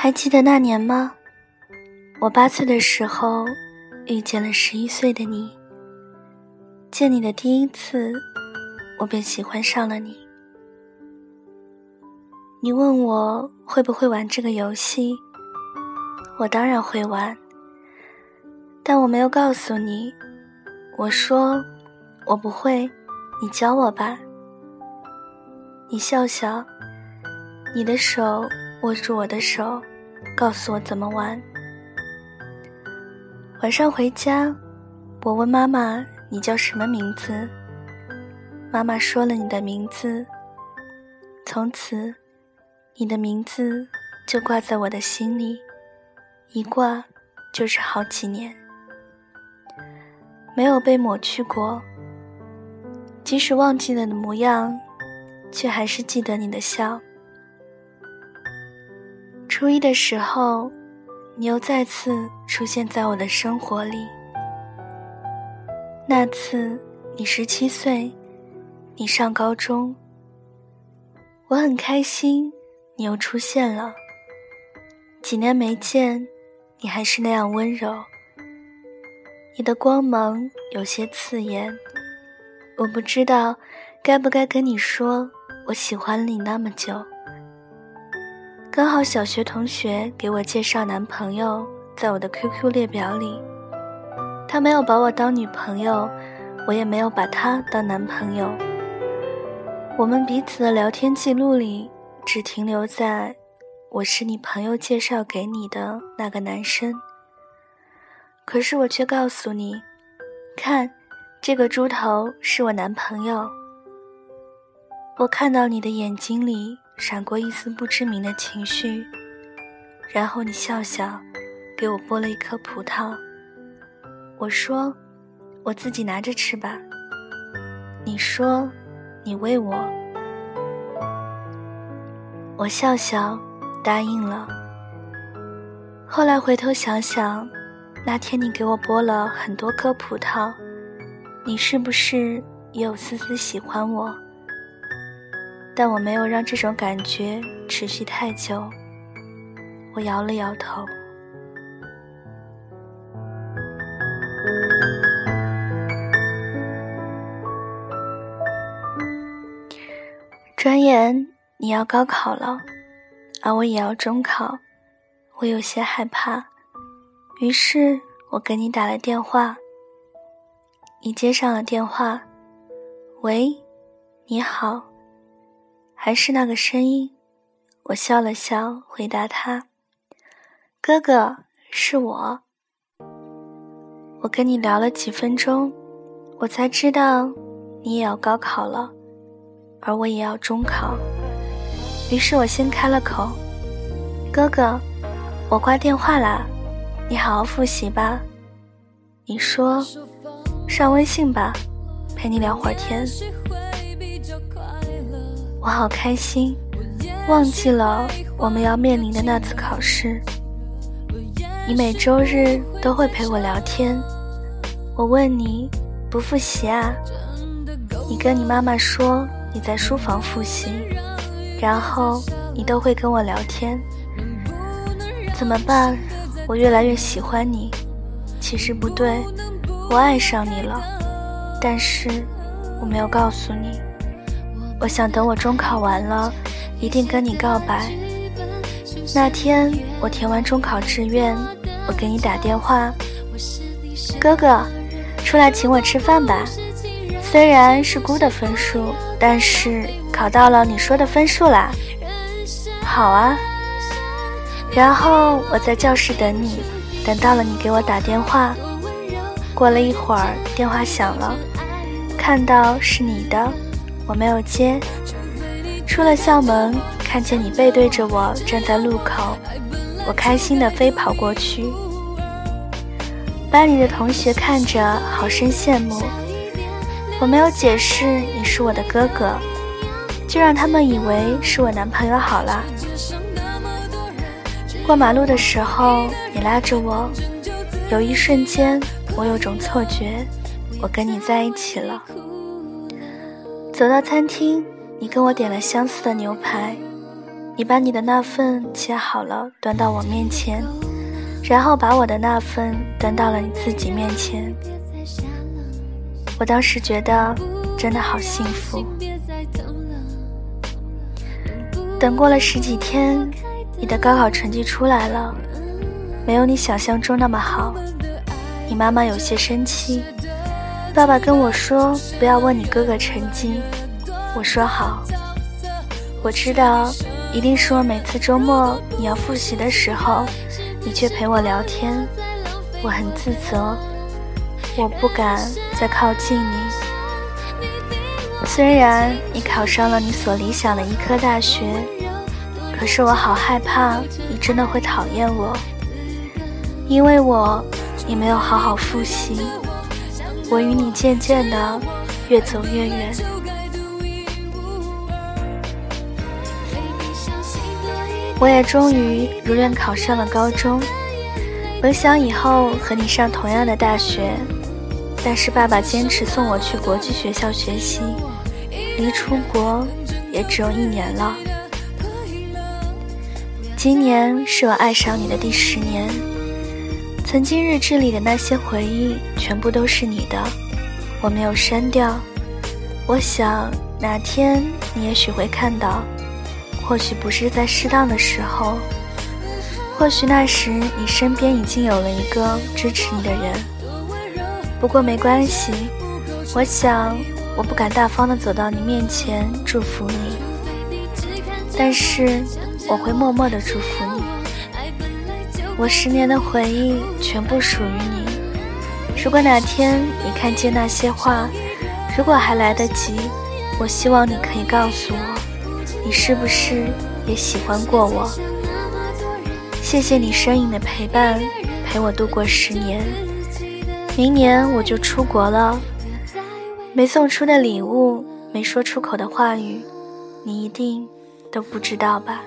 还记得那年吗？我八岁的时候遇见了十一岁的你。见你的第一次，我便喜欢上了你。你问我会不会玩这个游戏，我当然会玩，但我没有告诉你。我说我不会，你教我吧。你笑笑，你的手握住我的手。告诉我怎么玩。晚上回家，我问妈妈：“你叫什么名字？”妈妈说了你的名字。从此，你的名字就挂在我的心里，一挂就是好几年，没有被抹去过。即使忘记了你的模样，却还是记得你的笑。初一的时候，你又再次出现在我的生活里。那次你十七岁，你上高中。我很开心，你又出现了。几年没见，你还是那样温柔。你的光芒有些刺眼，我不知道该不该跟你说，我喜欢了你那么久。刚好小学同学给我介绍男朋友，在我的 QQ 列表里，他没有把我当女朋友，我也没有把他当男朋友。我们彼此的聊天记录里，只停留在“我是你朋友介绍给你的那个男生”。可是我却告诉你，看，这个猪头是我男朋友。我看到你的眼睛里。闪过一丝不知名的情绪，然后你笑笑，给我剥了一颗葡萄。我说：“我自己拿着吃吧。”你说：“你喂我。”我笑笑，答应了。后来回头想想，那天你给我剥了很多颗葡萄，你是不是也有丝丝喜欢我？但我没有让这种感觉持续太久。我摇了摇头。转眼你要高考了，而我也要中考，我有些害怕，于是我给你打了电话。你接上了电话，喂，你好。还是那个声音，我笑了笑，回答他：“哥哥，是我。”我跟你聊了几分钟，我才知道你也要高考了，而我也要中考。于是我先开了口：“哥哥，我挂电话啦，你好好复习吧。”你说：“上微信吧，陪你聊会儿天。”我好开心，忘记了我们要面临的那次考试。你每周日都会陪我聊天。我问你不复习啊？你跟你妈妈说你在书房复习，然后你都会跟我聊天。怎么办？我越来越喜欢你。其实不对，我爱上你了，但是我没有告诉你。我想等我中考完了，一定跟你告白。那天我填完中考志愿，我给你打电话，哥哥，出来请我吃饭吧。虽然是估的分数，但是考到了你说的分数啦。好啊。然后我在教室等你，等到了你给我打电话。过了一会儿，电话响了，看到是你的。我没有接，出了校门，看见你背对着我站在路口，我开心的飞跑过去。班里的同学看着，好生羡慕。我没有解释你是我的哥哥，就让他们以为是我男朋友好了。过马路的时候，你拉着我，有一瞬间，我有种错觉，我跟你在一起了。走到餐厅，你跟我点了相似的牛排，你把你的那份切好了，端到我面前，然后把我的那份端到了你自己面前。我当时觉得真的好幸福。等过了十几天，你的高考成绩出来了，没有你想象中那么好。你妈妈有些生气，爸爸跟我说不要问你哥哥成绩，我说好。我知道。一定是我每次周末你要复习的时候，你却陪我聊天，我很自责，我不敢再靠近你。虽然你考上了你所理想的医科大学，可是我好害怕你真的会讨厌我，因为我也没有好好复习，我与你渐渐的越走越远。我也终于如愿考上了高中，本想以后和你上同样的大学，但是爸爸坚持送我去国际学校学习，离出国也只有一年了。今年是我爱上你的第十年，曾经日志里的那些回忆全部都是你的，我没有删掉。我想哪天你也许会看到。或许不是在适当的时候，或许那时你身边已经有了一个支持你的人。不过没关系，我想我不敢大方的走到你面前祝福你，但是我会默默的祝福你。我十年的回忆全部属于你。如果哪天你看见那些话，如果还来得及，我希望你可以告诉我。你是不是也喜欢过我？谢谢你身影的陪伴，陪我度过十年。明年我就出国了，没送出的礼物，没说出口的话语，你一定都不知道吧。